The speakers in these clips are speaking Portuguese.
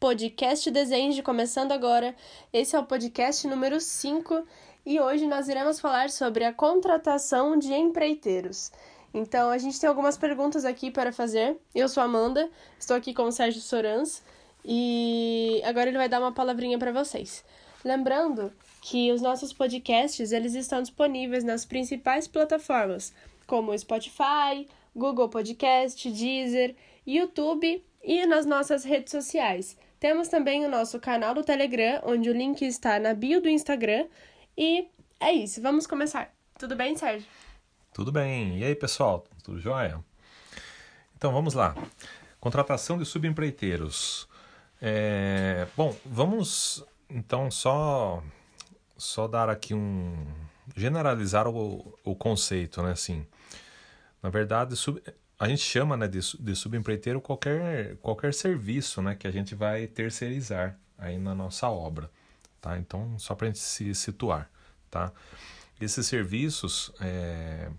Podcast Desenho começando agora. Esse é o podcast número 5 e hoje nós iremos falar sobre a contratação de empreiteiros. Então, a gente tem algumas perguntas aqui para fazer. Eu sou Amanda, estou aqui com o Sérgio Sorans e agora ele vai dar uma palavrinha para vocês. Lembrando que os nossos podcasts eles estão disponíveis nas principais plataformas, como Spotify, Google Podcast, Deezer, YouTube e nas nossas redes sociais. Temos também o nosso canal do Telegram, onde o link está na bio do Instagram. E é isso, vamos começar. Tudo bem, Sérgio? Tudo bem. E aí, pessoal? Tudo jóia? Então vamos lá. Contratação de subempreiteiros. É... Bom, vamos então só só dar aqui um generalizar o, o conceito, né? Assim, na verdade, sub, a gente chama né, de, de subempreiteiro qualquer, qualquer serviço né, que a gente vai terceirizar aí na nossa obra. Tá? Então, só para a gente se situar. Tá? Esses serviços, é,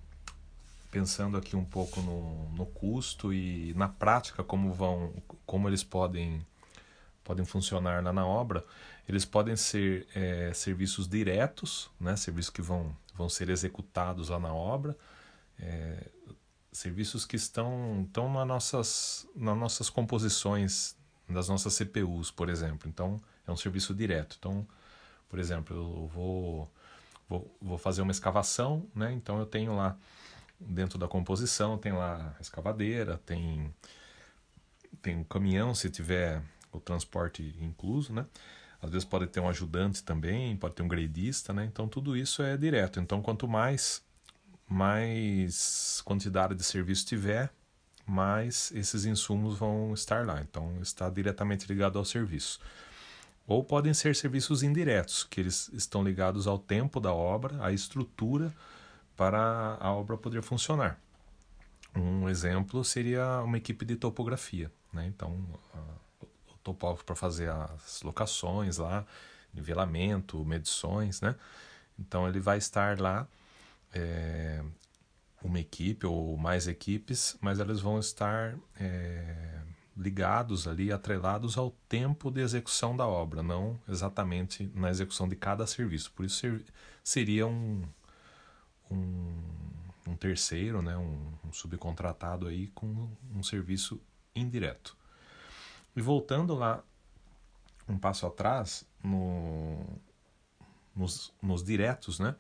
pensando aqui um pouco no, no custo e na prática como vão, como eles podem podem funcionar lá na obra, eles podem ser é, serviços diretos, né, serviços que vão, vão ser executados lá na obra, é, serviços que estão, estão nas, nossas, nas nossas composições das nossas CPUs, por exemplo. Então, é um serviço direto. Então, por exemplo, eu vou, vou, vou fazer uma escavação, né? então eu tenho lá, dentro da composição, tem lá a escavadeira, tem, tem um caminhão, se tiver o transporte incluso, né? Às vezes pode ter um ajudante também, pode ter um gradista, né? Então tudo isso é direto. Então quanto mais mais quantidade de serviço tiver, mais esses insumos vão estar lá. Então, está diretamente ligado ao serviço. Ou podem ser serviços indiretos, que eles estão ligados ao tempo da obra, à estrutura para a obra poder funcionar. Um exemplo seria uma equipe de topografia. Né? Então, o topógrafo para fazer as locações lá, nivelamento, medições. Né? Então, ele vai estar lá é, uma equipe ou mais equipes, mas elas vão estar é, ligados ali, atrelados ao tempo de execução da obra, não exatamente na execução de cada serviço. Por isso seria um, um, um terceiro, né, um, um, subcontratado aí com um serviço indireto. E voltando lá um passo atrás, no, nos, nos diretos, né?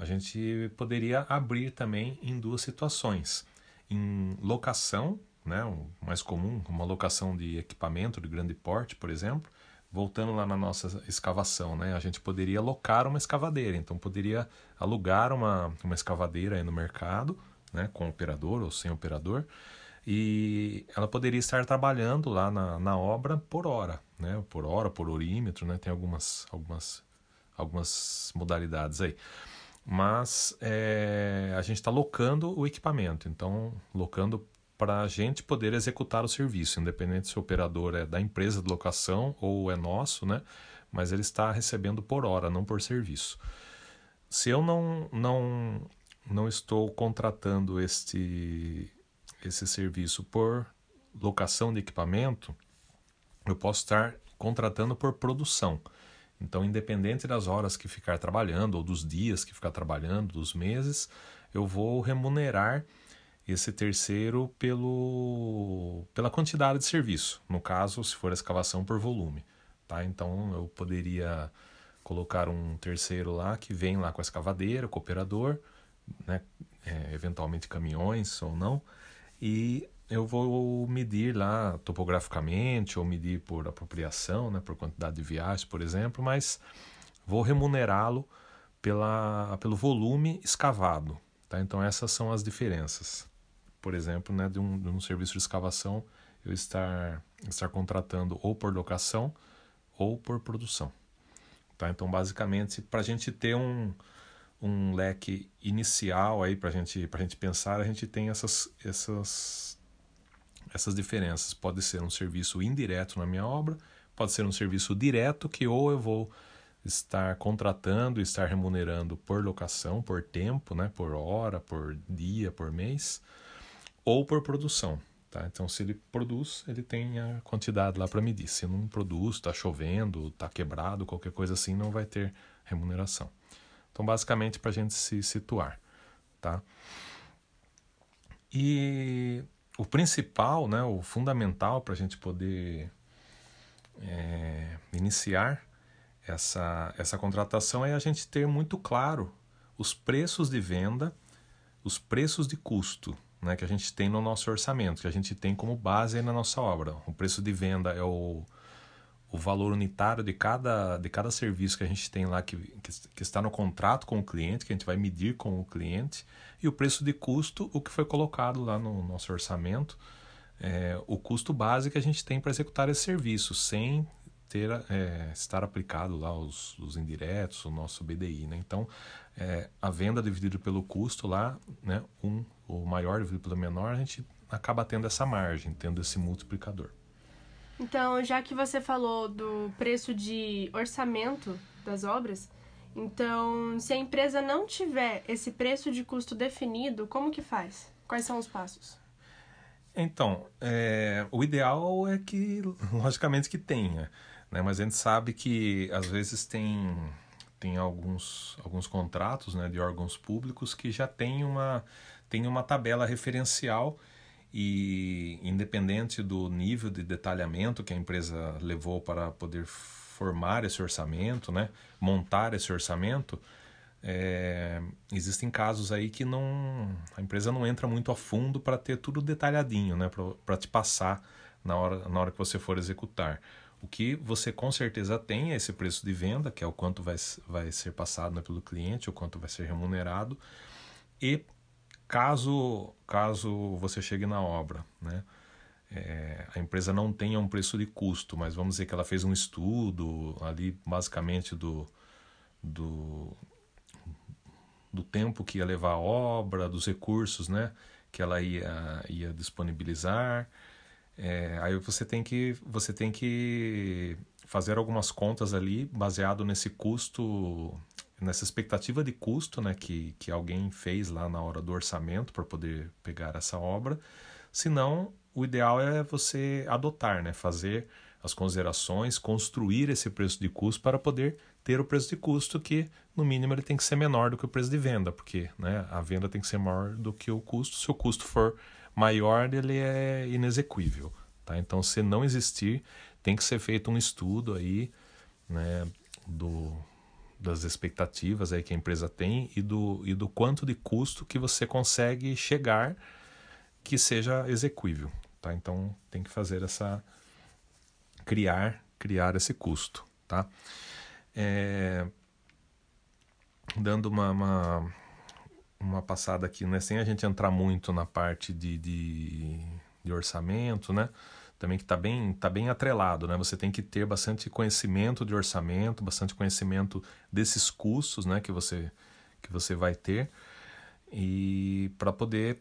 A gente poderia abrir também em duas situações. Em locação, né, o mais comum, uma locação de equipamento de grande porte, por exemplo, voltando lá na nossa escavação, né, a gente poderia locar uma escavadeira, então poderia alugar uma, uma escavadeira aí no mercado, né, com operador ou sem operador, e ela poderia estar trabalhando lá na, na obra por hora, né, por hora, por orímetro, né, tem algumas, algumas, algumas modalidades aí mas é, a gente está locando o equipamento, então locando para a gente poder executar o serviço, independente se o operador é da empresa de locação ou é nosso, né? Mas ele está recebendo por hora, não por serviço. Se eu não não não estou contratando este esse serviço por locação de equipamento, eu posso estar contratando por produção. Então, independente das horas que ficar trabalhando, ou dos dias que ficar trabalhando, dos meses, eu vou remunerar esse terceiro pelo, pela quantidade de serviço. No caso, se for escavação por volume. Tá? Então, eu poderia colocar um terceiro lá que vem lá com a escavadeira, com o operador, né? É, eventualmente caminhões ou não, e eu vou medir lá topograficamente ou medir por apropriação, né, por quantidade de viagens, por exemplo, mas vou remunerá-lo pela, pelo volume escavado. Tá? Então essas são as diferenças. Por exemplo, né, de, um, de um serviço de escavação eu estar, estar contratando ou por locação ou por produção. Tá? Então basicamente para a gente ter um, um leque inicial aí para gente, a gente pensar, a gente tem essas, essas essas diferenças. Pode ser um serviço indireto na minha obra, pode ser um serviço direto que ou eu vou estar contratando, estar remunerando por locação, por tempo, né, por hora, por dia, por mês, ou por produção. Tá? Então, se ele produz, ele tem a quantidade lá para medir. Se não produz, está chovendo, está quebrado, qualquer coisa assim, não vai ter remuneração. Então, basicamente, para a gente se situar. Tá? E o principal, né, o fundamental para a gente poder é, iniciar essa, essa contratação é a gente ter muito claro os preços de venda, os preços de custo né, que a gente tem no nosso orçamento, que a gente tem como base na nossa obra. O preço de venda é o, o valor unitário de cada, de cada serviço que a gente tem lá, que, que, que, está no contrato com o cliente, que a gente vai medir com o cliente, e o preço de custo, o que foi colocado lá no nosso orçamento, é, o custo base que a gente tem para executar esse serviço, sem ter, é, estar aplicado lá os, os indiretos, o nosso BDI. Né? Então, é, a venda dividida pelo custo lá, né, um, o maior dividido pelo menor, a gente acaba tendo essa margem, tendo esse multiplicador. Então, já que você falou do preço de orçamento das obras, então, se a empresa não tiver esse preço de custo definido, como que faz? Quais são os passos? Então, é, o ideal é que, logicamente, que tenha. Né? Mas a gente sabe que às vezes tem, tem alguns, alguns contratos né, de órgãos públicos que já tem uma, tem uma tabela referencial e independente do nível de detalhamento que a empresa levou para poder formar esse orçamento, né, montar esse orçamento, é, existem casos aí que não a empresa não entra muito a fundo para ter tudo detalhadinho, né, para te passar na hora, na hora que você for executar. O que você com certeza tem é esse preço de venda, que é o quanto vai, vai ser passado né, pelo cliente, o quanto vai ser remunerado. E caso, caso você chegue na obra, né, é, a empresa não tenha um preço de custo, mas vamos dizer que ela fez um estudo ali, basicamente, do, do, do tempo que ia levar a obra, dos recursos né, que ela ia, ia disponibilizar. É, aí você tem que você tem que fazer algumas contas ali baseado nesse custo, nessa expectativa de custo, né, que, que alguém fez lá na hora do orçamento para poder pegar essa obra. Senão, o ideal é você adotar, né, fazer as considerações, construir esse preço de custo para poder ter o preço de custo que, no mínimo, ele tem que ser menor do que o preço de venda, porque né, a venda tem que ser maior do que o custo. Se o custo for maior ele é inexequível. Tá? Então, se não existir, tem que ser feito um estudo aí né, do, das expectativas aí que a empresa tem e do, e do quanto de custo que você consegue chegar que seja exequível. Tá? Então, tem que fazer essa... criar, criar esse custo. Tá? É, dando uma, uma uma passada aqui, né? Sem a gente entrar muito na parte de, de, de orçamento, né? Também que está bem, tá bem atrelado, né? Você tem que ter bastante conhecimento de orçamento, bastante conhecimento desses custos, né? Que você, que você vai ter e para poder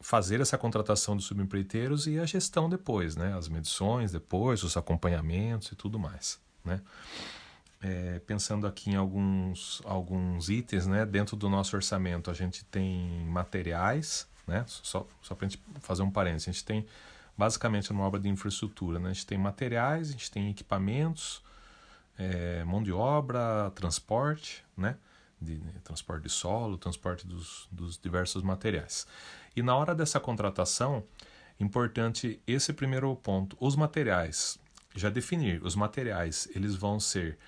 fazer essa contratação de subempreiteiros e a gestão depois, né? As medições depois, os acompanhamentos e tudo mais, né? é, pensando aqui em alguns, alguns itens né, dentro do nosso orçamento, a gente tem materiais, né, só, só para a gente fazer um parênteses, a gente tem basicamente uma obra de infraestrutura, né, a gente tem materiais, a gente tem equipamentos, é, mão de obra, transporte, né, de, de, transporte de solo, transporte dos, dos diversos materiais. E na hora dessa contratação, importante esse primeiro ponto, os materiais, já definir, os materiais eles vão ser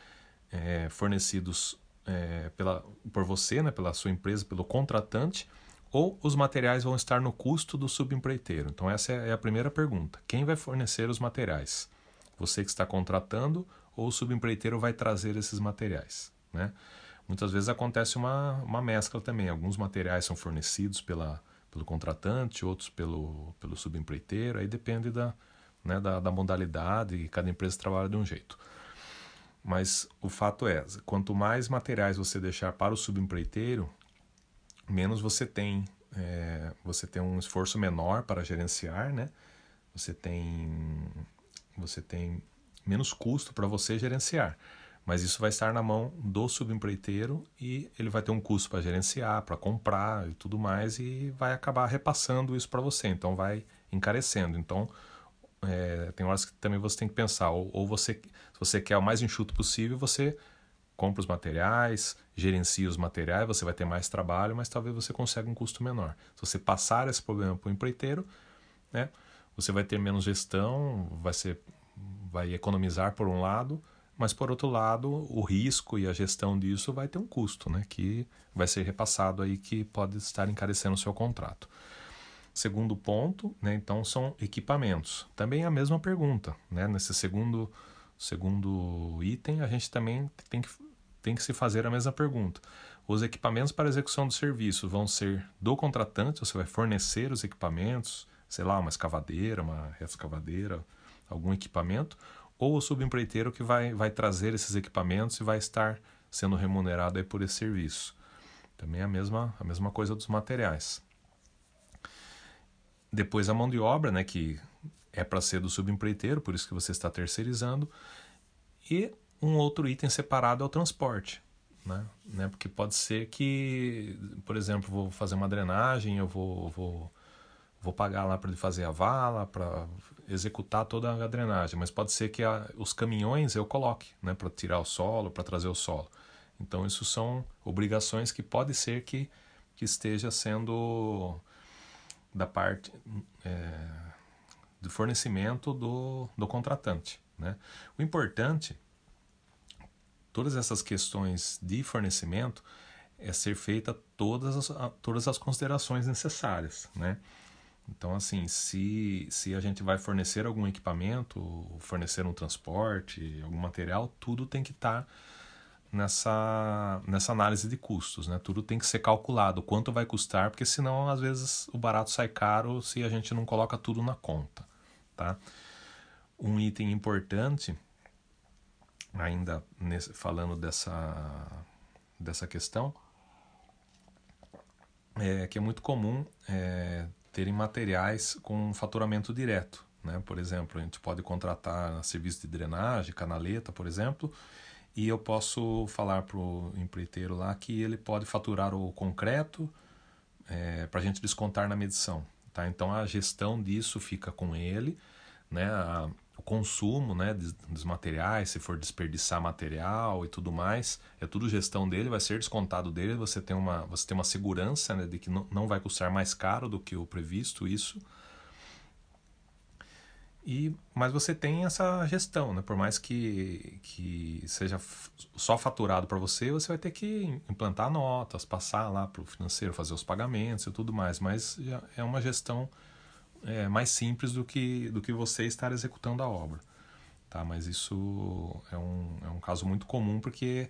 é, fornecidos é, pela, por você, né, pela sua empresa, pelo contratante, ou os materiais vão estar no custo do subempreiteiro? Então, essa é a primeira pergunta. Quem vai fornecer os materiais? Você que está contratando ou o subempreiteiro vai trazer esses materiais? Né? Muitas vezes acontece uma, uma mescla também. Alguns materiais são fornecidos pela, pelo contratante, outros pelo, pelo subempreiteiro, aí depende da, né, da, da modalidade e cada empresa trabalha de um jeito. Mas o fato é, quanto mais materiais você deixar para o subempreiteiro, menos você tem, é, você tem um esforço menor para gerenciar, né? Você tem, você tem menos custo para você gerenciar. Mas isso vai estar na mão do subempreiteiro e ele vai ter um custo para gerenciar, para comprar e tudo mais, e vai acabar repassando isso para você. Então vai encarecendo. Então, é, tem horas que também você tem que pensar, ou, ou você, se você quer o mais enxuto possível, você compra os materiais, gerencia os materiais, você vai ter mais trabalho, mas talvez você consiga um custo menor. Se você passar esse problema para o empreiteiro, né, você vai ter menos gestão, vai, ser, vai economizar por um lado, mas por outro lado, o risco e a gestão disso vai ter um custo, né, que vai ser repassado aí que pode estar encarecendo o seu contrato. Segundo ponto, né, então são equipamentos. Também a mesma pergunta, né, nesse segundo segundo item, a gente também tem que, tem que se fazer a mesma pergunta. Os equipamentos para execução do serviço vão ser do contratante, você vai fornecer os equipamentos, sei lá, uma escavadeira, uma escavadeira, algum equipamento, ou o subempreiteiro que vai, vai trazer esses equipamentos e vai estar sendo remunerado aí por esse serviço. Também a mesma, a mesma coisa dos materiais. Depois a mão de obra, né, que é para ser do subempreiteiro, por isso que você está terceirizando. E um outro item separado é o transporte. Né? né? Porque pode ser que, por exemplo, vou fazer uma drenagem, eu vou, vou, vou pagar lá para ele fazer a vala, para executar toda a drenagem, mas pode ser que a, os caminhões eu coloque né? para tirar o solo, para trazer o solo. Então, isso são obrigações que pode ser que, que esteja sendo da parte. É, do fornecimento do, do contratante. Né? O importante, todas essas questões de fornecimento, é ser feita todas as, todas as considerações necessárias. Né? Então, assim, se, se a gente vai fornecer algum equipamento, fornecer um transporte, algum material, tudo tem que estar tá nessa, nessa análise de custos, né? Tudo tem que ser calculado, quanto vai custar, porque senão, às vezes, o barato sai caro se a gente não coloca tudo na conta tá? Um item importante, ainda nesse, falando dessa, dessa questão, é que é muito comum é, terem materiais com faturamento direto. Né? Por exemplo, a gente pode contratar serviço de drenagem, canaleta, por exemplo, e eu posso falar para o empreiteiro lá que ele pode faturar o concreto é, para a gente descontar na medição. Tá? Então a gestão disso fica com ele, né? A, o consumo né, dos materiais, se for desperdiçar material e tudo mais, é tudo gestão dele, vai ser descontado dele, você tem uma, você tem uma segurança né, de que não, não vai custar mais caro do que o previsto isso. E, mas você tem essa gestão, né? por mais que, que seja só faturado para você, você vai ter que implantar notas, passar lá para o financeiro, fazer os pagamentos e tudo mais, mas é uma gestão é, mais simples do que, do que você estar executando a obra. Tá? Mas isso é um, é um caso muito comum porque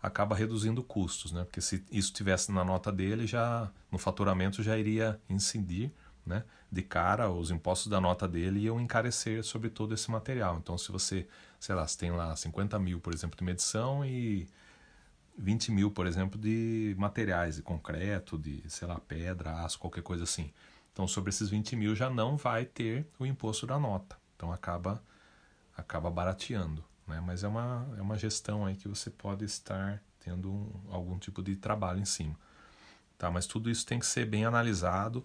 acaba reduzindo custos, né? porque se isso tivesse na nota dele, já no faturamento já iria incidir né? De cara, os impostos da nota dele iam encarecer sobre todo esse material. Então, se você, sei lá, se tem lá 50 mil, por exemplo, de medição e 20 mil, por exemplo, de materiais, de concreto, de, sei lá, pedra, aço, qualquer coisa assim. Então, sobre esses 20 mil já não vai ter o imposto da nota. Então, acaba, acaba barateando. Né? Mas é uma, é uma gestão aí que você pode estar tendo um, algum tipo de trabalho em cima. Tá? Mas tudo isso tem que ser bem analisado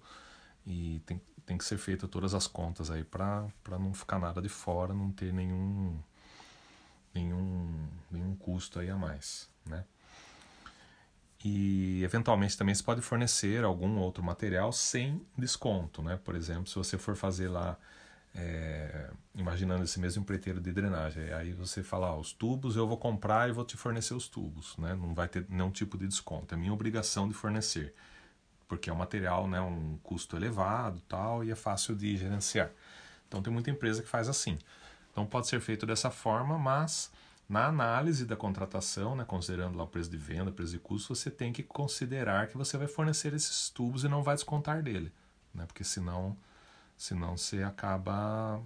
e tem, tem que ser feita todas as contas aí para não ficar nada de fora, não ter nenhum nenhum nenhum custo aí a mais, né? E eventualmente também se pode fornecer algum outro material sem desconto, né? Por exemplo, se você for fazer lá é, imaginando esse mesmo empreiteiro de drenagem, aí você fala, ah, os tubos eu vou comprar e vou te fornecer os tubos, né? Não vai ter nenhum tipo de desconto, é minha obrigação de fornecer porque é um material, né, um custo elevado tal, e é fácil de gerenciar. Então tem muita empresa que faz assim. Então pode ser feito dessa forma, mas na análise da contratação, né, considerando lá o preço de venda, preço de custo, você tem que considerar que você vai fornecer esses tubos e não vai descontar dele, né, porque senão, senão você acaba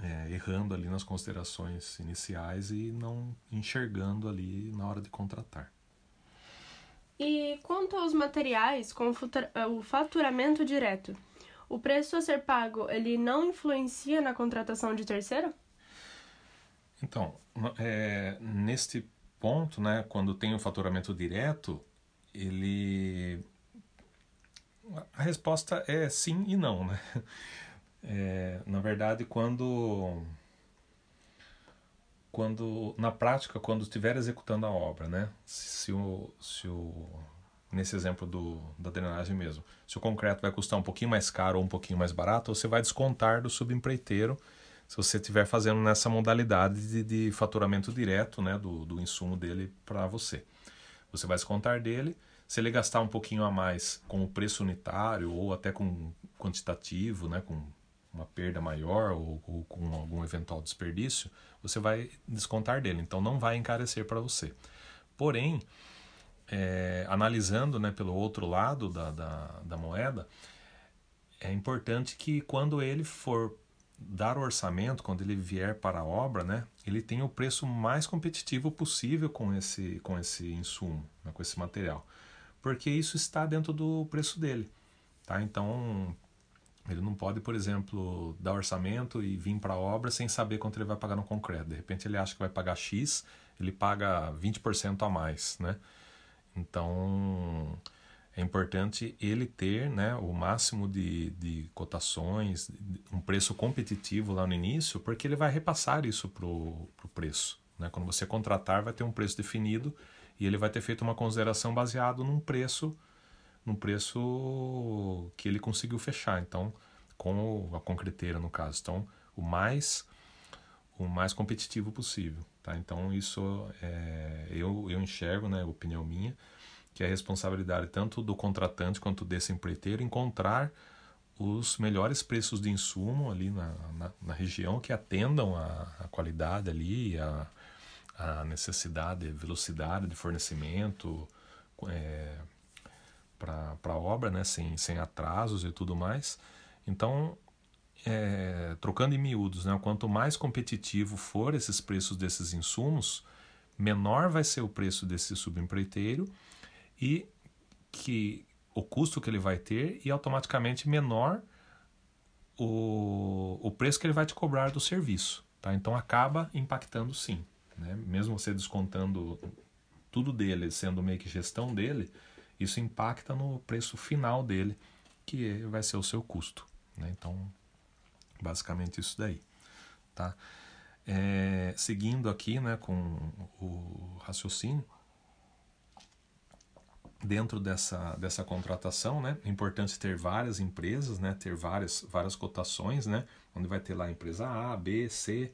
é, errando ali nas considerações iniciais e não enxergando ali na hora de contratar. E quanto aos materiais com o faturamento direto, o preço a ser pago ele não influencia na contratação de terceiro? Então, é, neste ponto, né, quando tem o faturamento direto, ele a resposta é sim e não, né? É, na verdade, quando quando na prática quando estiver executando a obra, né? Se o, se o nesse exemplo do, da drenagem mesmo, se o concreto vai custar um pouquinho mais caro ou um pouquinho mais barato, você vai descontar do subempreiteiro se você estiver fazendo nessa modalidade de, de faturamento direto, né, do, do insumo dele para você. Você vai descontar dele se ele gastar um pouquinho a mais com o preço unitário ou até com quantitativo, né, com uma perda maior ou, ou com algum eventual desperdício, você vai descontar dele. Então não vai encarecer para você. Porém, é, analisando né, pelo outro lado da, da, da moeda, é importante que quando ele for dar o orçamento, quando ele vier para a obra, né, ele tenha o preço mais competitivo possível com esse, com esse insumo, né, com esse material porque isso está dentro do preço dele. Tá? Então, ele não pode, por exemplo, dar orçamento e vir para a obra sem saber quanto ele vai pagar no concreto. De repente ele acha que vai pagar X, ele paga 20% a mais. Né? Então, é importante ele ter né, o máximo de, de cotações, um preço competitivo lá no início, porque ele vai repassar isso para o preço. Né? Quando você contratar, vai ter um preço definido e ele vai ter feito uma consideração baseado num preço num preço que ele conseguiu fechar. Então com a concreteira no caso. Então o mais o mais competitivo possível tá? Então isso é, eu eu enxergo né opinião minha que é a responsabilidade tanto do contratante quanto desse empreiteiro encontrar os melhores preços de insumo ali na, na, na região que atendam a, a qualidade ali a, a necessidade, velocidade de fornecimento é, para a obra, né, sem, sem atrasos e tudo mais. Então, é, trocando em miúdos, né, quanto mais competitivo for esses preços desses insumos, menor vai ser o preço desse subempreiteiro e que o custo que ele vai ter e automaticamente menor o, o preço que ele vai te cobrar do serviço. Tá? Então acaba impactando sim. Né? Mesmo você descontando tudo dele, sendo meio que gestão dele, isso impacta no preço final dele, que vai ser o seu custo. Né? Então, basicamente isso daí. Tá? É, seguindo aqui né, com o raciocínio, dentro dessa, dessa contratação, né, é importante ter várias empresas, né, ter várias, várias cotações, né, onde vai ter lá a empresa A, B, C,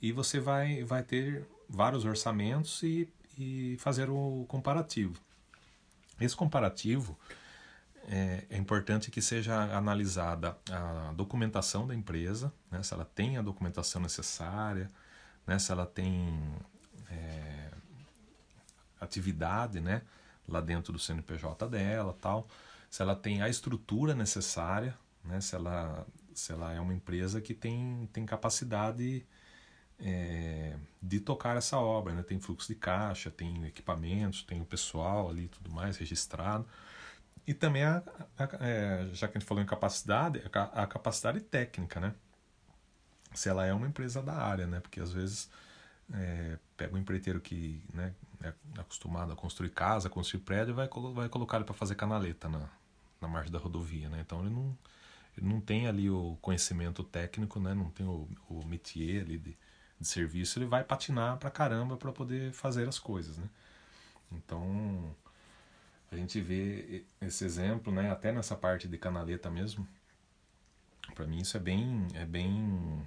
e você vai, vai ter vários orçamentos e, e fazer o comparativo. Esse comparativo é, é, importante que seja analisada a documentação da empresa, né, se ela tem a documentação necessária, né, se ela tem é, atividade né, lá dentro do CNPJ dela, tal, se ela tem a estrutura necessária, né, se, ela, se ela é uma empresa que tem, tem capacidade é, de tocar essa obra. Né? Tem fluxo de caixa, tem equipamentos, tem o pessoal ali tudo mais registrado. E também, a, a, é, já que a gente falou em capacidade, a, a, capacidade técnica, né? Se ela é uma empresa da área, né? Porque às vezes é, pega um empreiteiro que né, é acostumado a construir casa, construir prédio, vai, vai colocar ele para fazer canaleta na, na margem da rodovia, né? Então ele não, ele não tem ali o conhecimento técnico, né? Não tem o, o métier ali de, de serviço, ele vai patinar pra caramba para poder fazer as coisas, né? Então, a gente vê esse exemplo, né, até nessa parte de canaleta mesmo. Para mim isso é bem é bem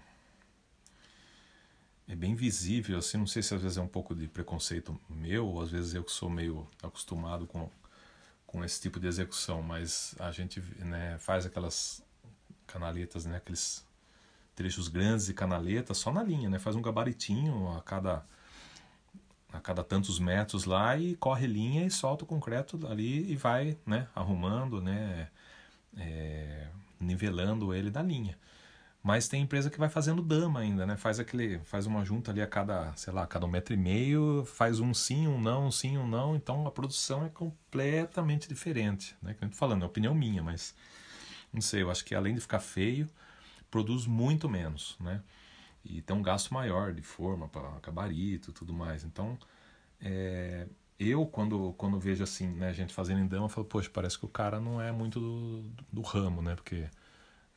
é bem visível, assim, não sei se às vezes é um pouco de preconceito meu, ou às vezes eu que sou meio acostumado com com esse tipo de execução, mas a gente né, faz aquelas canaletas, né, aqueles trechos grandes de canaleta só na linha, né? Faz um gabaritinho a cada a cada tantos metros lá e corre linha e solta o concreto ali e vai, né? Arrumando, né? É, nivelando ele da linha. Mas tem empresa que vai fazendo dama ainda, né? Faz aquele, faz uma junta ali a cada, sei lá, a cada um metro e meio, faz um sim, um não, um sim, um não. Então a produção é completamente diferente, né? Que eu tô falando, é opinião minha, mas não sei. Eu acho que além de ficar feio, produz muito menos, né? E tem um gasto maior de forma para gabarito e tudo mais. Então, é, eu, quando, quando vejo assim, né, gente fazendo em dama, eu falo, poxa, parece que o cara não é muito do, do, do ramo, né? Porque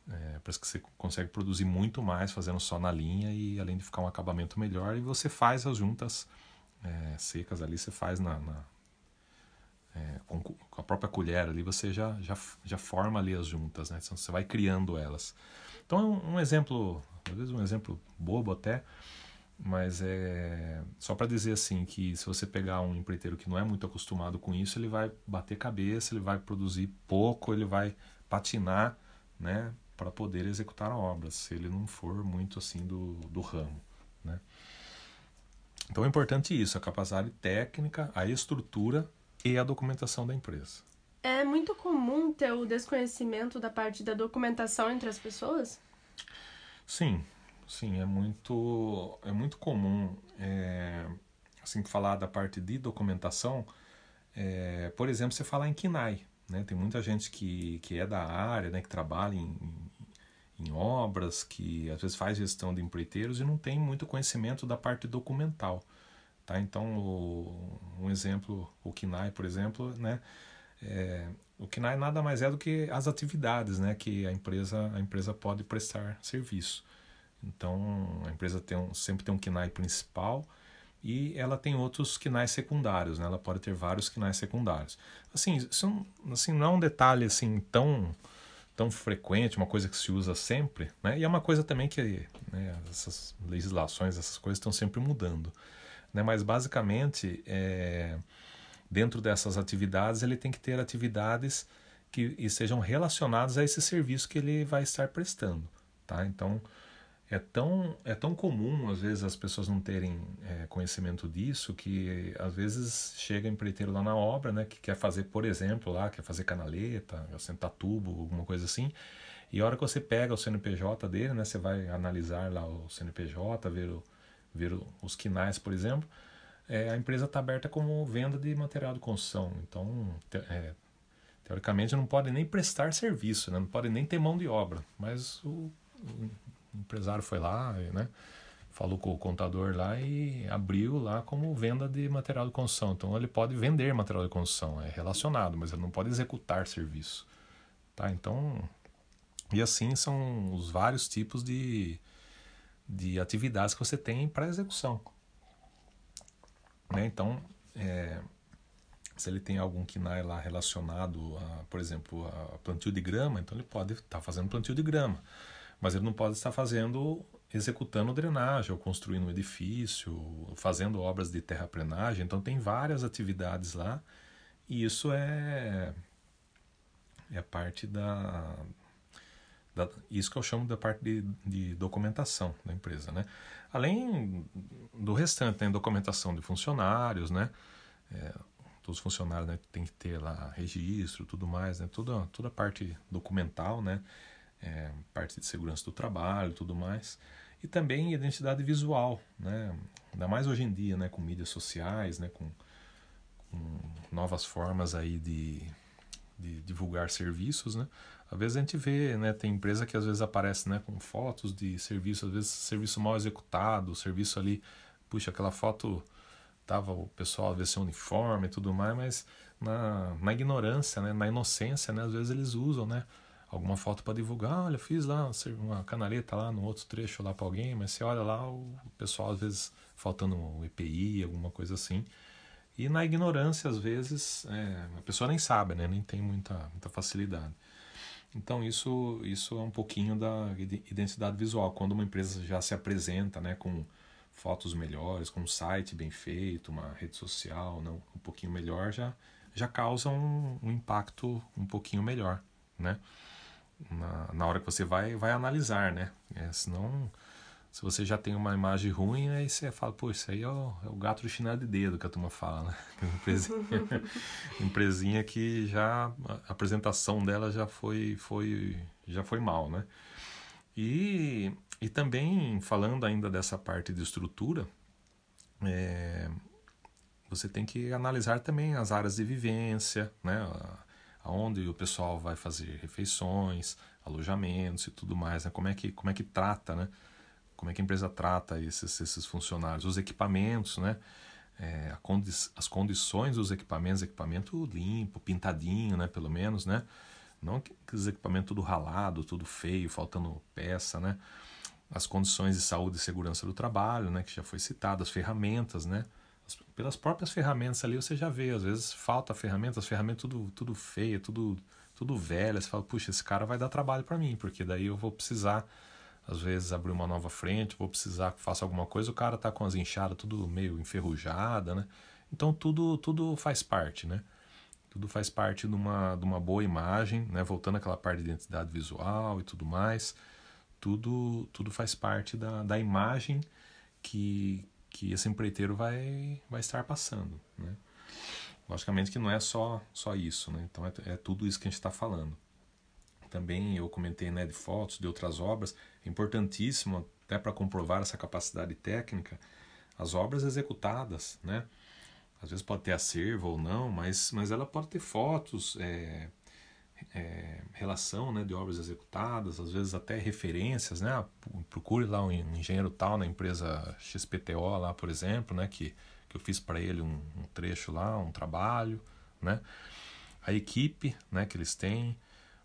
é, parece que você consegue produzir muito mais fazendo só na linha e além de ficar um acabamento melhor, e você faz as juntas é, secas ali, você faz na, na é, com, com, a própria colher ali, você já, já, já forma ali as juntas, né? Então, você vai criando elas. Então, um, um exemplo, vezes um exemplo bobo até, mas é só para dizer assim que se você pegar um empreiteiro que não é muito acostumado com isso, ele vai bater cabeça, ele vai produzir pouco, ele vai patinar, né, para poder executar a obra, se ele não for muito assim do, do ramo, né? Então é importante isso, a capacidade técnica, a estrutura e a documentação da empresa. É muito comum ter o desconhecimento da parte da documentação entre as pessoas? Sim, sim, é muito, é muito comum, é, assim, falar da parte de documentação, é, por exemplo, você falar em KINAI, né? Tem muita gente que, que é da área, né, que trabalha em, em obras, que às vezes faz gestão de empreiteiros e não tem muito conhecimento da parte documental. Tá? Então, o, um exemplo, o KINAI, por exemplo, né? É, o KINAI nada mais é do que as atividades né, que a empresa, a empresa pode prestar serviço. Então, a empresa tem um, sempre tem um KINAI principal e ela tem outros KINAI secundários, né? ela pode ter vários KINAI secundários. Assim, isso assim, não é um detalhe assim, tão, tão frequente, uma coisa que se usa sempre, né? e é uma coisa também que né, essas legislações, essas coisas estão sempre mudando. Né? Mas basicamente, é, dentro dessas atividades, ele tem que ter atividades que estejam relacionadas a esse serviço que ele vai estar prestando. Tá? Então, é tão, é tão comum, às vezes, as pessoas não terem é, conhecimento disso, que às vezes chega empreiteiro lá na obra, né, que quer fazer, por exemplo, lá, quer fazer canaleta, assentar tubo, alguma coisa assim, e a hora que você pega o CNPJ dele, né, você vai analisar lá o CNPJ, ver o, ver os quinais, por exemplo, é, a empresa está aberta como venda de material de construção. Então, te, é, teoricamente, não pode nem prestar serviço, né? não pode nem ter mão de obra. Mas o, o empresário foi lá, né? falou com o contador lá e abriu lá como venda de material de construção. Então, ele pode vender material de construção, é relacionado, mas ele não pode executar serviço. Tá? Então, e assim são os vários tipos de de atividades que você tem para execução. Né? Então, é, se ele tem algum KINAI lá relacionado, a, por exemplo, a plantio de grama, então ele pode estar tá fazendo plantio de grama, mas ele não pode estar fazendo, executando drenagem, ou construindo um edifício, fazendo obras de terraplenagem, então tem várias atividades lá, e isso é, é parte da, isso que eu chamo da parte de, de documentação da empresa, né? Além do restante, tem documentação de funcionários, né? É, todos os funcionários né, tem que ter lá registro, tudo mais, né? Toda, toda a parte documental, né? É, parte de segurança do trabalho, tudo mais. E também identidade visual, né? Ainda mais hoje em dia, né? Com mídias sociais, né? Com, com novas formas aí de, de divulgar serviços, né? Às vezes a gente vê, né, tem empresa que às vezes aparece, né, com fotos de serviço, às vezes serviço mal executado, serviço ali, puxa, aquela foto tava o pessoal às vezes uniforme e tudo mais, mas na, na ignorância, né, na inocência, né, às vezes eles usam, né, alguma foto para divulgar, olha, fiz lá uma canaleta lá no outro trecho lá para alguém, mas você olha lá o pessoal às vezes faltando um EPI, alguma coisa assim. E na ignorância, às vezes, é, a pessoa nem sabe, né? nem tem muita, muita facilidade. Então isso, isso é um pouquinho da identidade visual. Quando uma empresa já se apresenta né, com fotos melhores, com um site bem feito, uma rede social não, um pouquinho melhor, já, já causa um, um impacto um pouquinho melhor. Né? Na, na hora que você vai, vai analisar, né? É, senão se você já tem uma imagem ruim, aí você fala, pô, isso aí é o, é o gato do chinelo de dedo que a turma fala, né? Empresinha, empresinha que já a apresentação dela já foi, foi, já foi mal, né? E, e também falando ainda dessa parte de estrutura, é, você tem que analisar também as áreas de vivência, né? Aonde o pessoal vai fazer refeições, alojamentos e tudo mais, né? Como é que, como é que trata, né? Como é que a empresa trata esses, esses funcionários, os equipamentos, né? é, condi as condições dos equipamentos, equipamento limpo, pintadinho, né, pelo menos, né? Não aqueles equipamentos tudo ralado, tudo feio, faltando peça, né? As condições de saúde e segurança do trabalho, né, que já foi citado, as ferramentas, né? As, pelas próprias ferramentas ali você já vê, às vezes falta ferramenta, as ferramentas tudo, tudo feio, tudo, tudo velho. Você fala, puxa, esse cara vai dar trabalho para mim, porque daí eu vou precisar às vezes abrir uma nova frente, vou precisar que faça alguma coisa, o cara tá com as enxadas tudo meio enferrujada, né? Então tudo tudo faz parte, né? Tudo faz parte de uma, de uma boa imagem, né? Voltando àquela parte de identidade visual e tudo mais, tudo tudo faz parte da, da imagem que, que esse empreiteiro vai, vai estar passando, né? Logicamente que não é só, só isso, né? Então é, é tudo isso que a gente está falando também eu comentei né, de fotos de outras obras, é importantíssimo até para comprovar essa capacidade técnica, as obras executadas, né? Às vezes pode ter acervo ou não, mas, mas ela pode ter fotos, é, é, relação né, de obras executadas, às vezes até referências, né? Procure lá um engenheiro tal na empresa XPTO lá, por exemplo, né? Que, que eu fiz para ele um, um trecho lá, um trabalho, né? A equipe né, que eles têm,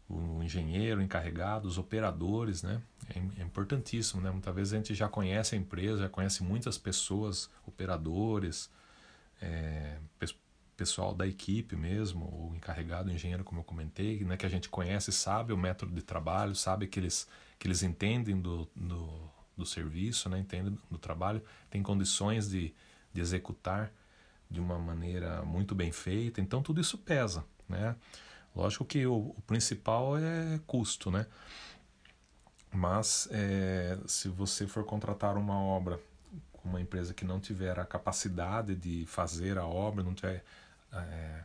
o engenheiro encarregado, os operadores, né? É, é, importantíssimo, né? Muitas vezes a gente já conhece a empresa, já conhece muitas pessoas, operadores, é, pessoal da equipe mesmo, o encarregado, o engenheiro, como eu comentei, né? Que a gente conhece, sabe o método de trabalho, sabe que eles, que eles entendem do, do, do serviço, né? Entendem do trabalho, tem condições de, de executar de uma maneira muito bem feita, então tudo isso pesa, né? Lógico que o, o principal é custo, né? Mas é, se você for contratar uma obra com uma empresa que não tiver a capacidade de fazer a obra, não tiver, é,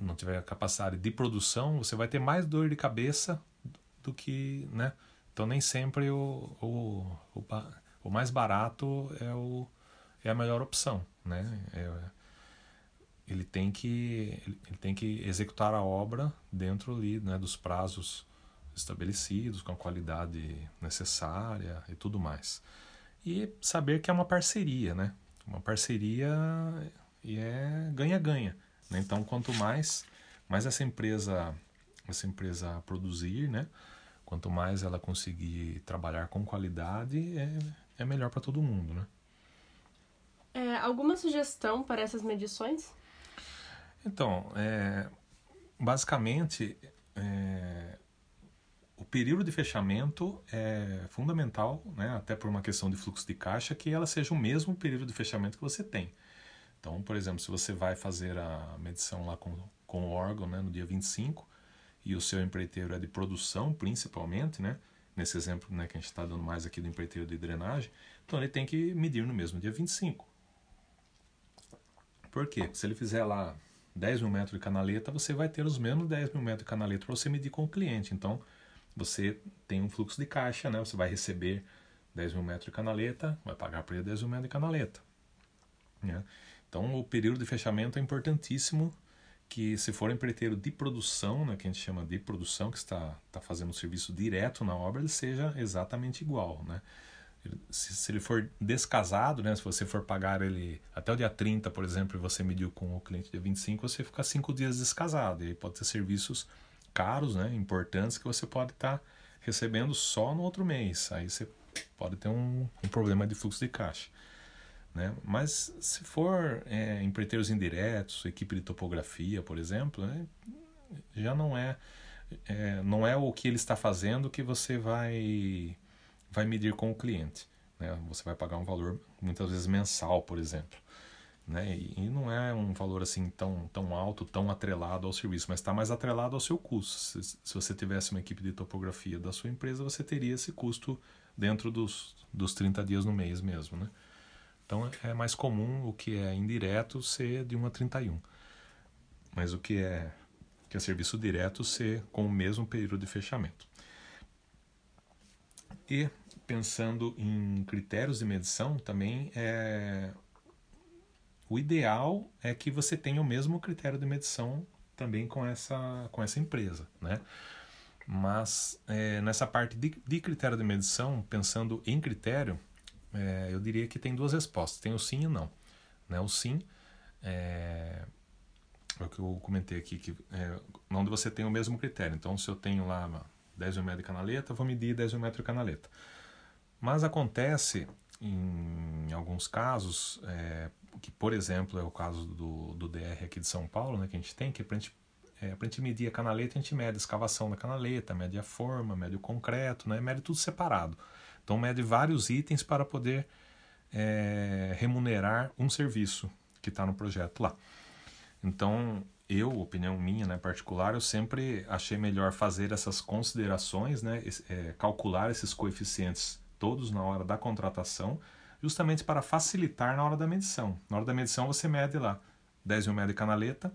não tiver a capacidade de produção, você vai ter mais dor de cabeça do que, né? Então nem sempre o, o, o, o mais barato é, o, é a melhor opção, né? É, ele tem que ele tem que executar a obra dentro ali, né, dos prazos estabelecidos, com a qualidade necessária e tudo mais. E saber que é uma parceria, né? Uma parceria e é ganha-ganha. Né? Então, quanto mais mais essa empresa essa empresa produzir, né? Quanto mais ela conseguir trabalhar com qualidade, é, é melhor para todo mundo, né? É, alguma sugestão para essas medições? Então, é, basicamente, é, o período de fechamento é fundamental, né, até por uma questão de fluxo de caixa, que ela seja o mesmo período de fechamento que você tem. Então, por exemplo, se você vai fazer a medição lá com, com o órgão né, no dia 25 e o seu empreiteiro é de produção, principalmente, né, nesse exemplo né, que a gente está dando mais aqui do empreiteiro de drenagem, então ele tem que medir no mesmo dia 25. Por quê? Se ele fizer lá 10 mil metros de canaleta, você vai ter os mesmos 10 mil metros de canaleta para você medir com o cliente. Então, você tem um fluxo de caixa, né? Você vai receber 10 mil metros de canaleta, vai pagar por ele 10 mil metros de canaleta. Né? Então, o período de fechamento é importantíssimo que se for empreiteiro de produção, né, que a gente chama de produção, que está, está fazendo o serviço direto na obra, ele seja exatamente igual, né? Se, se, ele for descasado, né, se você for pagar ele até o dia 30, por exemplo, e você mediu com o cliente dia 25, você fica cinco dias descasado. E aí pode ter serviços caros, né, importantes, que você pode estar tá recebendo só no outro mês. Aí você pode ter um, um problema de fluxo de caixa. Né? Mas se for é, empreiteiros indiretos, equipe de topografia, por exemplo, né, já não é, é, não é o que ele está fazendo que você vai vai medir com o cliente. Né? Você vai pagar um valor muitas vezes mensal, por exemplo. Né? E, não é um valor assim tão, tão alto, tão atrelado ao serviço, mas está mais atrelado ao seu custo. Se, se, você tivesse uma equipe de topografia da sua empresa, você teria esse custo dentro dos, dos 30 dias no mês mesmo. Né? Então é mais comum o que é indireto ser de 1 a 31. Mas o que é, que é serviço direto ser com o mesmo período de fechamento. E pensando em critérios de medição, também é o ideal é que você tenha o mesmo critério de medição também com essa, com essa empresa, né? Mas é, nessa parte de, de, critério de medição, pensando em critério, é, eu diria que tem duas respostas, tem o sim e não. Né? O sim é, é o que eu comentei aqui, que é, onde você tem o mesmo critério. Então, se eu tenho lá 10 mm de canaleta, vou medir 10 mm de canaleta. Mas acontece em alguns casos, é, que por exemplo é o caso do, do DR aqui de São Paulo, né, que a gente tem, que para a gente, é, gente medir a canaleta, a gente mede a escavação da canaleta, mede a forma, mede o concreto, né, mede tudo separado. Então mede vários itens para poder é, remunerar um serviço que está no projeto lá. Então, eu, opinião minha, né, particular, eu sempre achei melhor fazer essas considerações, né, é, calcular esses coeficientes todos na hora da contratação, justamente para facilitar na hora da medição. Na hora da medição você mede lá 10 mil metros de canaleta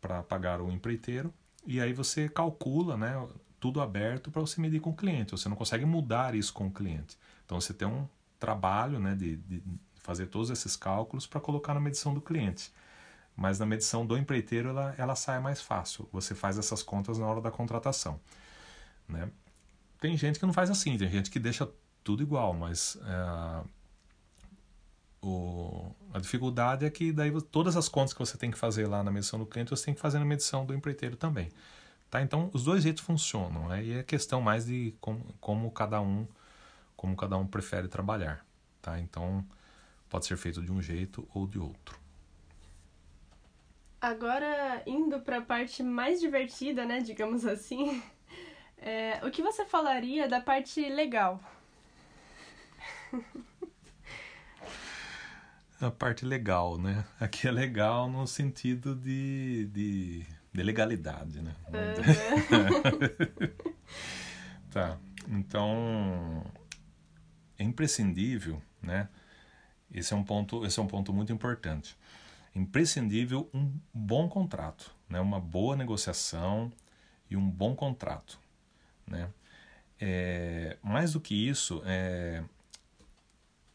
para pagar o empreiteiro e aí você calcula, né, tudo aberto para você medir com o cliente. Você não consegue mudar isso com o cliente. Então você tem um trabalho, né, de, de fazer todos esses cálculos para colocar na medição do cliente. Mas na medição do empreiteiro ela, ela sai mais fácil. Você faz essas contas na hora da contratação. Né? Tem gente que não faz assim, tem gente que deixa tudo igual, mas é, o, a dificuldade é que daí todas as contas que você tem que fazer lá na medição do cliente você tem que fazer na medição do empreiteiro também. Tá? Então os dois jeitos funcionam, né? e é questão mais de como, como cada um como cada um prefere trabalhar. Tá? Então pode ser feito de um jeito ou de outro. Agora, indo para a parte mais divertida, né, digamos assim, é, o que você falaria da parte legal? A parte legal, né? Aqui é legal no sentido de, de, de legalidade, né? Uhum. tá, então é imprescindível, né? Esse é um ponto, esse é um ponto muito importante imprescindível um bom contrato, né? uma boa negociação e um bom contrato. Né? É, mais do que isso, é,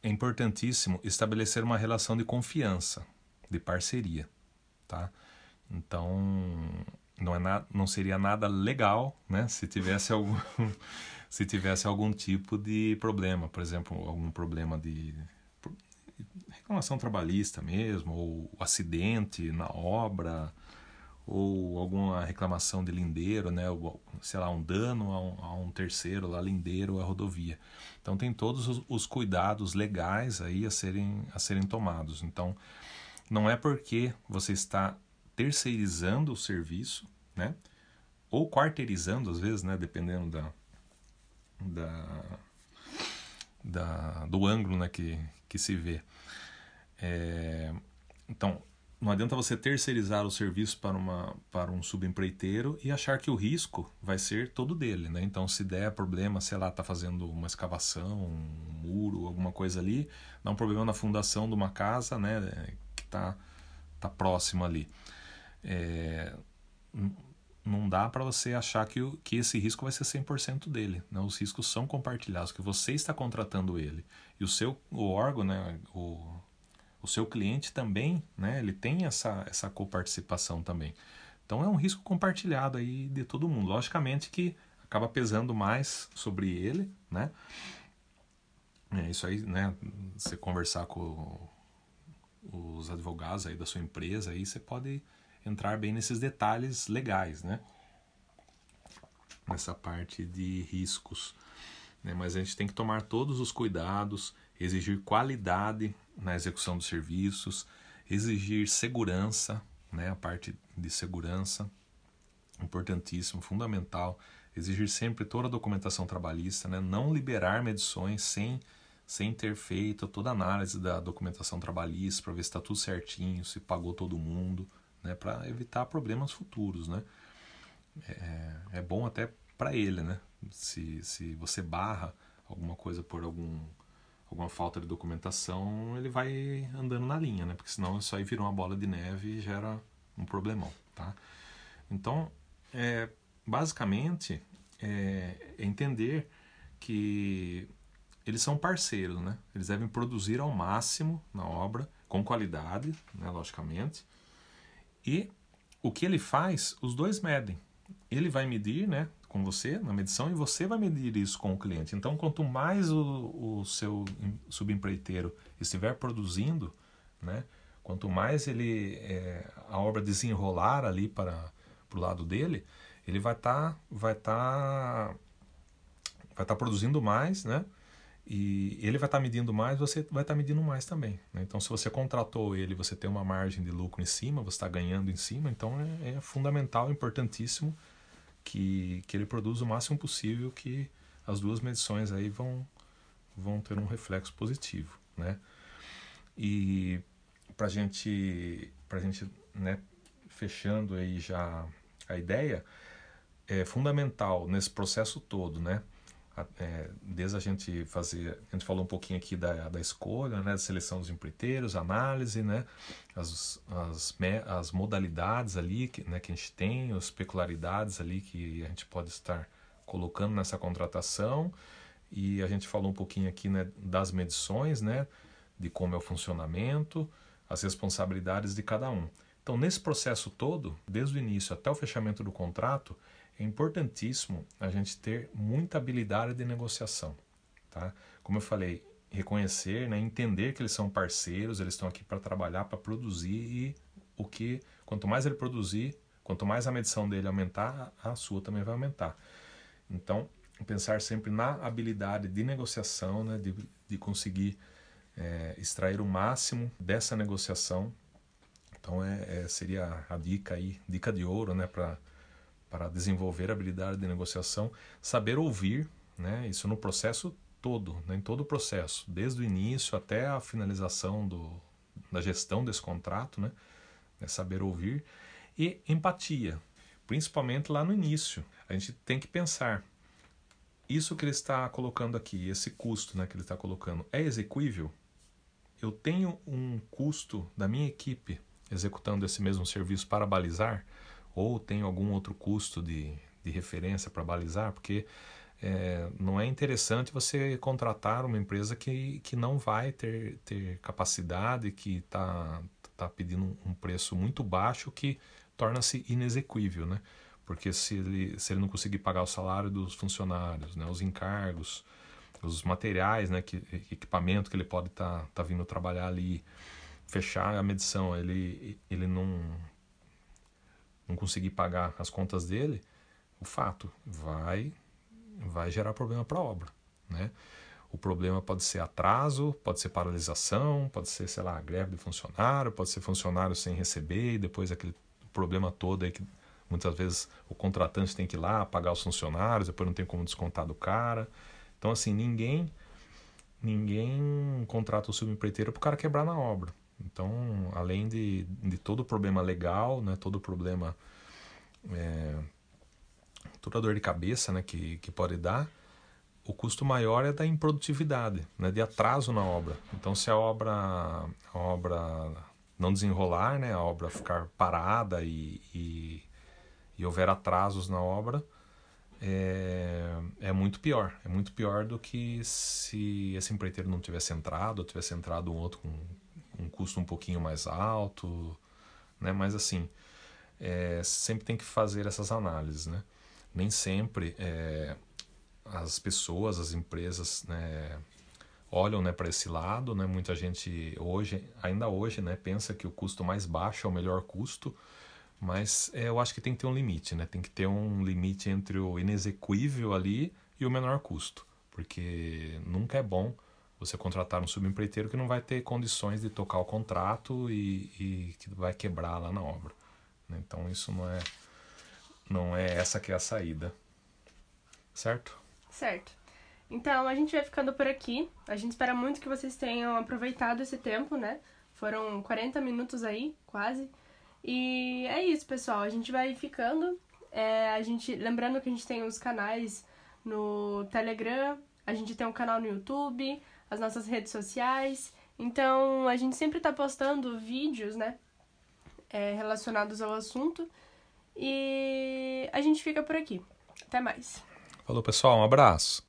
é importantíssimo estabelecer uma relação de confiança, de parceria. Tá? Então, não, é na, não seria nada legal né? se tivesse algum. se tivesse algum tipo de problema, por exemplo, algum problema de reclamação trabalhista mesmo, ou acidente na obra, ou alguma reclamação de lindeiro, né, ou, sei lá, um dano a um, a um terceiro, lá lindeiro a rodovia. Então tem todos os, os, cuidados legais aí a serem, a serem tomados. Então não é porque você está terceirizando o serviço, né, ou quarteirizando às vezes, né, dependendo da, da, da do ângulo né, que, que se vê. É, então, não adianta você terceirizar o serviço para, uma, para um subempreiteiro e achar que o risco vai ser todo dele, né? Então, se der problema, sei lá, está fazendo uma escavação, um muro, alguma coisa ali, dá um problema na fundação de uma casa, né? Que está tá próximo ali. É, não dá para você achar que, o, que esse risco vai ser 100% dele. Né? Os riscos são compartilhados, que você está contratando ele. E o seu o órgão, né, o, o seu cliente também, né, ele tem essa, essa coparticipação também. Então é um risco compartilhado aí de todo mundo. Logicamente que acaba pesando mais sobre ele, né? É isso aí, né? Você conversar com os advogados aí da sua empresa, aí você pode entrar bem nesses detalhes legais, né? Nessa parte de riscos. Né? Mas a gente tem que tomar todos os cuidados, exigir qualidade na execução dos serviços, exigir segurança, né, a parte de segurança, importantíssimo, fundamental, exigir sempre toda a documentação trabalhista, né, não liberar medições sem, sem ter feito toda a análise da documentação trabalhista para ver se está tudo certinho, se pagou todo mundo, né, para evitar problemas futuros. Né. É, é bom até para ele, né, se, se você barra alguma coisa por algum alguma falta de documentação, ele vai andando na linha, né? Porque senão isso aí vira uma bola de neve e gera um problemão, tá? Então, é, basicamente, é, é entender que eles são parceiros, né? Eles devem produzir ao máximo na obra, com qualidade, né, logicamente. E o que ele faz, os dois medem. Ele vai medir, né, com você na medição e você vai medir isso com o cliente. Então, quanto mais o, o seu subempreiteiro estiver produzindo, né? Quanto mais ele é, a obra desenrolar ali para o lado dele, ele vai estar tá, vai tá, vai tá produzindo mais, né? E ele vai estar tá medindo mais, você vai estar tá medindo mais também. Né? Então, se você contratou ele, você tem uma margem de lucro em cima, você está ganhando em cima, então é, é, fundamental, importantíssimo que, que ele produza o máximo possível, que as duas medições aí vão, vão ter um reflexo positivo, né? E para gente, a gente, né, fechando aí já a ideia, é fundamental nesse processo todo, né? É, desde a gente fazer, a gente falou um pouquinho aqui da, da escolha, né, da seleção dos empreiteiros, análise, né, as, as, as modalidades ali que, né, que a gente tem, as peculiaridades ali que a gente pode estar colocando nessa contratação e a gente falou um pouquinho aqui né, das medições, né, de como é o funcionamento, as responsabilidades de cada um. Então, nesse processo todo, desde o início até o fechamento do contrato, é importantíssimo a gente ter muita habilidade de negociação. Tá? Como eu falei, reconhecer, né, entender que eles são parceiros, eles estão aqui para trabalhar, para produzir e o que, quanto mais ele produzir, quanto mais a medição dele aumentar, a sua também vai aumentar. Então, pensar sempre na habilidade de negociação, né, de, de conseguir é, extrair o máximo dessa negociação. Então, é, é seria a dica aí, dica de ouro, né, para para desenvolver habilidade de negociação, saber ouvir, né, isso no processo todo, né, em todo o processo, desde o início até a finalização do, da gestão desse contrato, né, é saber ouvir e empatia, principalmente lá no início. A gente tem que pensar isso que ele está colocando aqui, esse custo né, que ele está colocando, é execuível? Eu tenho um custo da minha equipe executando esse mesmo serviço para balizar? Ou tenho algum outro custo de, de referência para balizar? Porque é, não é interessante você contratar uma empresa que, que não vai ter, ter capacidade, que está tá pedindo um preço muito baixo que torna-se inexequível, né? Porque se ele, se ele não conseguir pagar o salário dos funcionários, né, os encargos, os materiais, né, que, equipamento que ele pode estar tá, tá vindo trabalhar ali, fechar a medição, ele, ele não, não conseguir pagar as contas dele, o fato vai, vai gerar problema para a obra. Né? O problema pode ser atraso, pode ser paralisação, pode ser, sei lá, greve de funcionário, pode ser funcionário sem receber e depois aquele problema todo aí que Muitas vezes o contratante tem que ir lá pagar os funcionários, depois não tem como descontar do cara. Então, assim, ninguém ninguém contrata o subempreiteiro para o cara quebrar na obra. Então, além de, de todo problema legal, né, todo problema, é, toda dor de cabeça né, que, que pode dar, o custo maior é da improdutividade, né, de atraso na obra. Então, se a obra, a obra não desenrolar, né, a obra ficar parada e, e e houver atrasos na obra, é, é muito pior. É muito pior do que se esse empreiteiro não tivesse entrado, ou tivesse entrado um outro com um custo um pouquinho mais alto, né? Mas assim, é, sempre tem que fazer essas análises, né? Nem sempre é, as pessoas, as empresas, né, olham né, para esse lado, né? Muita gente hoje, ainda hoje, né, pensa que o custo mais baixo é o melhor custo, mas é, eu acho que tem que ter um limite, né? Tem que ter um limite entre o inexequível ali e o menor custo. Porque nunca é bom você contratar um subempreiteiro que não vai ter condições de tocar o contrato e, e que vai quebrar lá na obra. Né? Então isso não é, não é essa que é a saída. Certo? Certo. Então a gente vai ficando por aqui. A gente espera muito que vocês tenham aproveitado esse tempo, né? Foram 40 minutos aí, quase. E é isso, pessoal. A gente vai ficando. É, a gente, lembrando que a gente tem os canais no Telegram, a gente tem um canal no YouTube, as nossas redes sociais. Então a gente sempre está postando vídeos, né? É, relacionados ao assunto. E a gente fica por aqui. Até mais. Falou, pessoal. Um abraço.